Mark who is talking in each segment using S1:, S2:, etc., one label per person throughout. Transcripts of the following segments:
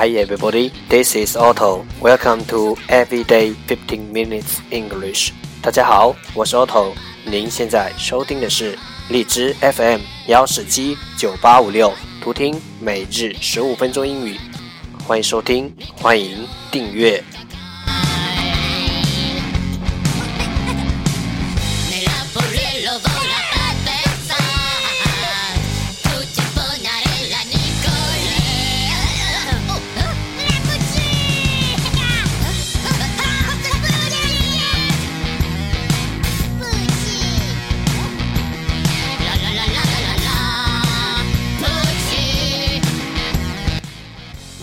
S1: Hi everybody, this is Otto. Welcome to Everyday 15 Minutes English. 大家好，我是 Otto。您现在收听的是荔枝 FM 幺四七九八五六，图听每日十五分钟英语。欢迎收听，欢迎订阅。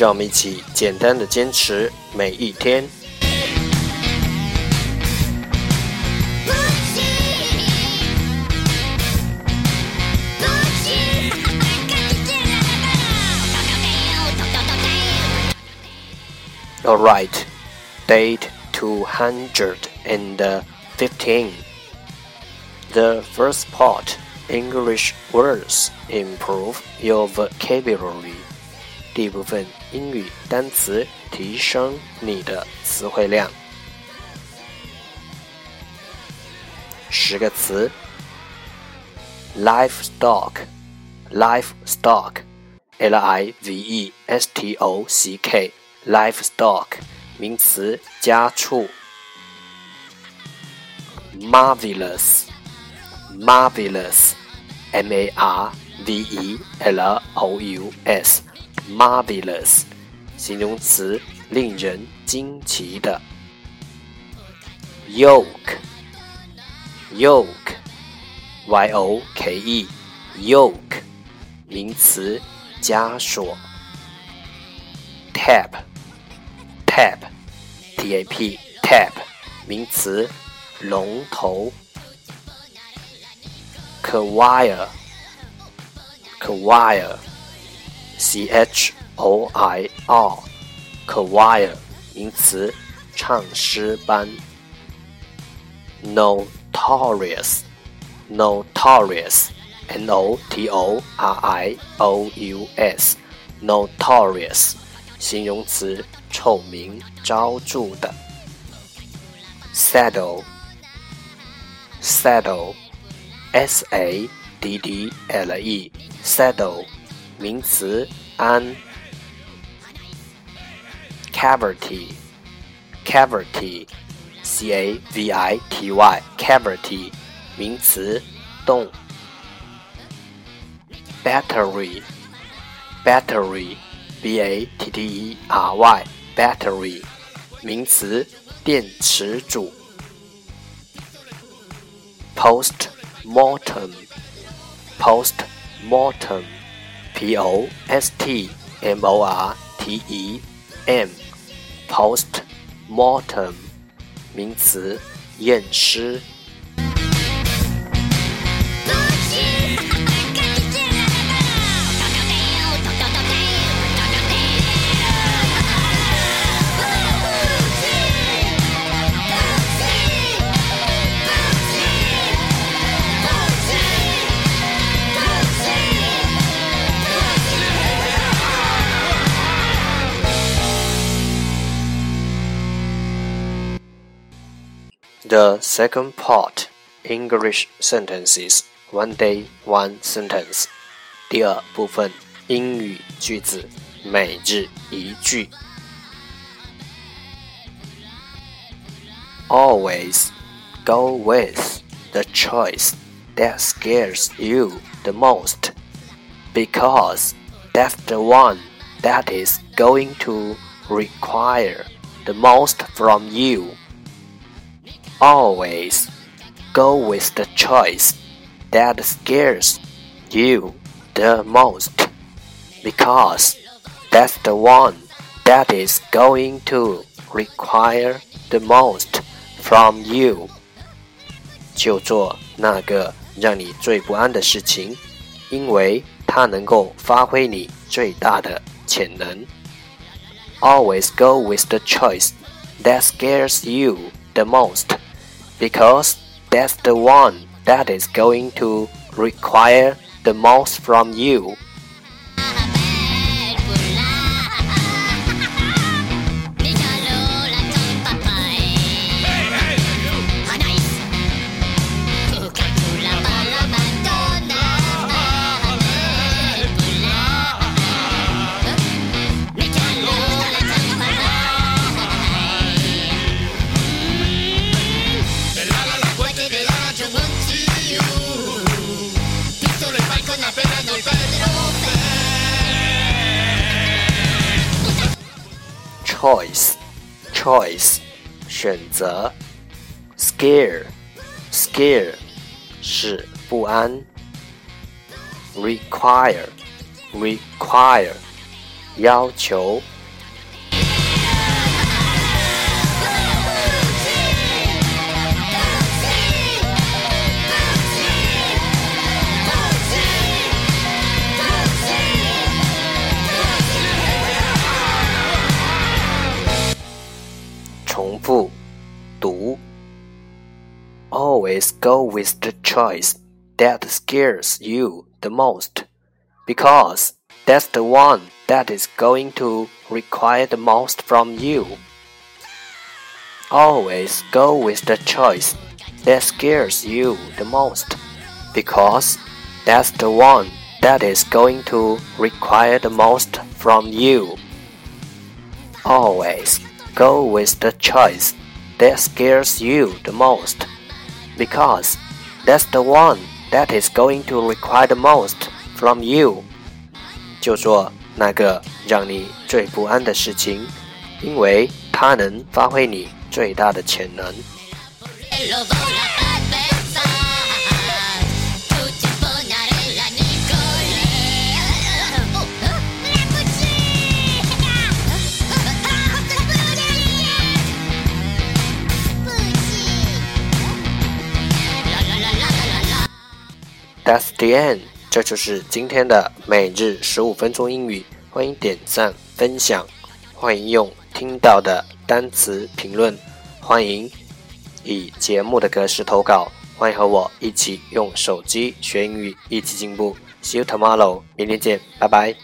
S1: 让我们一起简单的坚持每一天。All right, date two hundred and fifteen. The first part English words improve your vocabulary. 第一部分英语单词，提升你的词汇量。十个词：livestock，livestock，l i v e s t o c k，livestock，名词，家畜。marvelous，marvelous，m a r v e l o u s。marvelous，形容词，令人惊奇的。yoke，yoke，y o k e，yoke，名词，枷锁。tap，tap，t a p，tap，名词，龙头。choir，choir。C H O I R，choir 名词，唱诗班。Notorious，notorious，N O T O R I O U S，notorious 形容词，臭名昭著的。Saddle，saddle，S A D D L E，saddle。名词安，cavity，cavity，c a v i t y，cavity，名词洞，battery，battery，b a t t e r y，battery，名词电池组，postmortem，postmortem。 P O S T M O R T E M，post mortem，名词，验尸。The second part English sentences one day one sentence. 第二部分英语句子每日一句。Always go with the choice that scares you the most because that's the one that is going to require the most from you. Always go with the choice that scares you the most because that's the one that is going to require the most from you. 就做那个让你最不安的事情，因为它能够发挥你最大的潜能。Always go with the choice that scares you the most, because that's the one that is going to require the most from you. ，choice choice 选择，scare scare 是不安，require require 要求。 Always go with the choice that scares you the most, because that's the one that is going to require the most from you. Always go with the choice that scares you the most, because that's the one that is going to require the most from you. Always go with the choice that scares you the most, because that's the one that is going to require the most from you. 就做那个让你最不安的事情，因为它能发挥你最大的潜能。That's the end，这就是今天的每日十五分钟英语。欢迎点赞分享，欢迎用听到的单词评论，欢迎以节目的格式投稿，欢迎和我一起用手机学英语，一起进步。See you tomorrow，明天见，拜拜。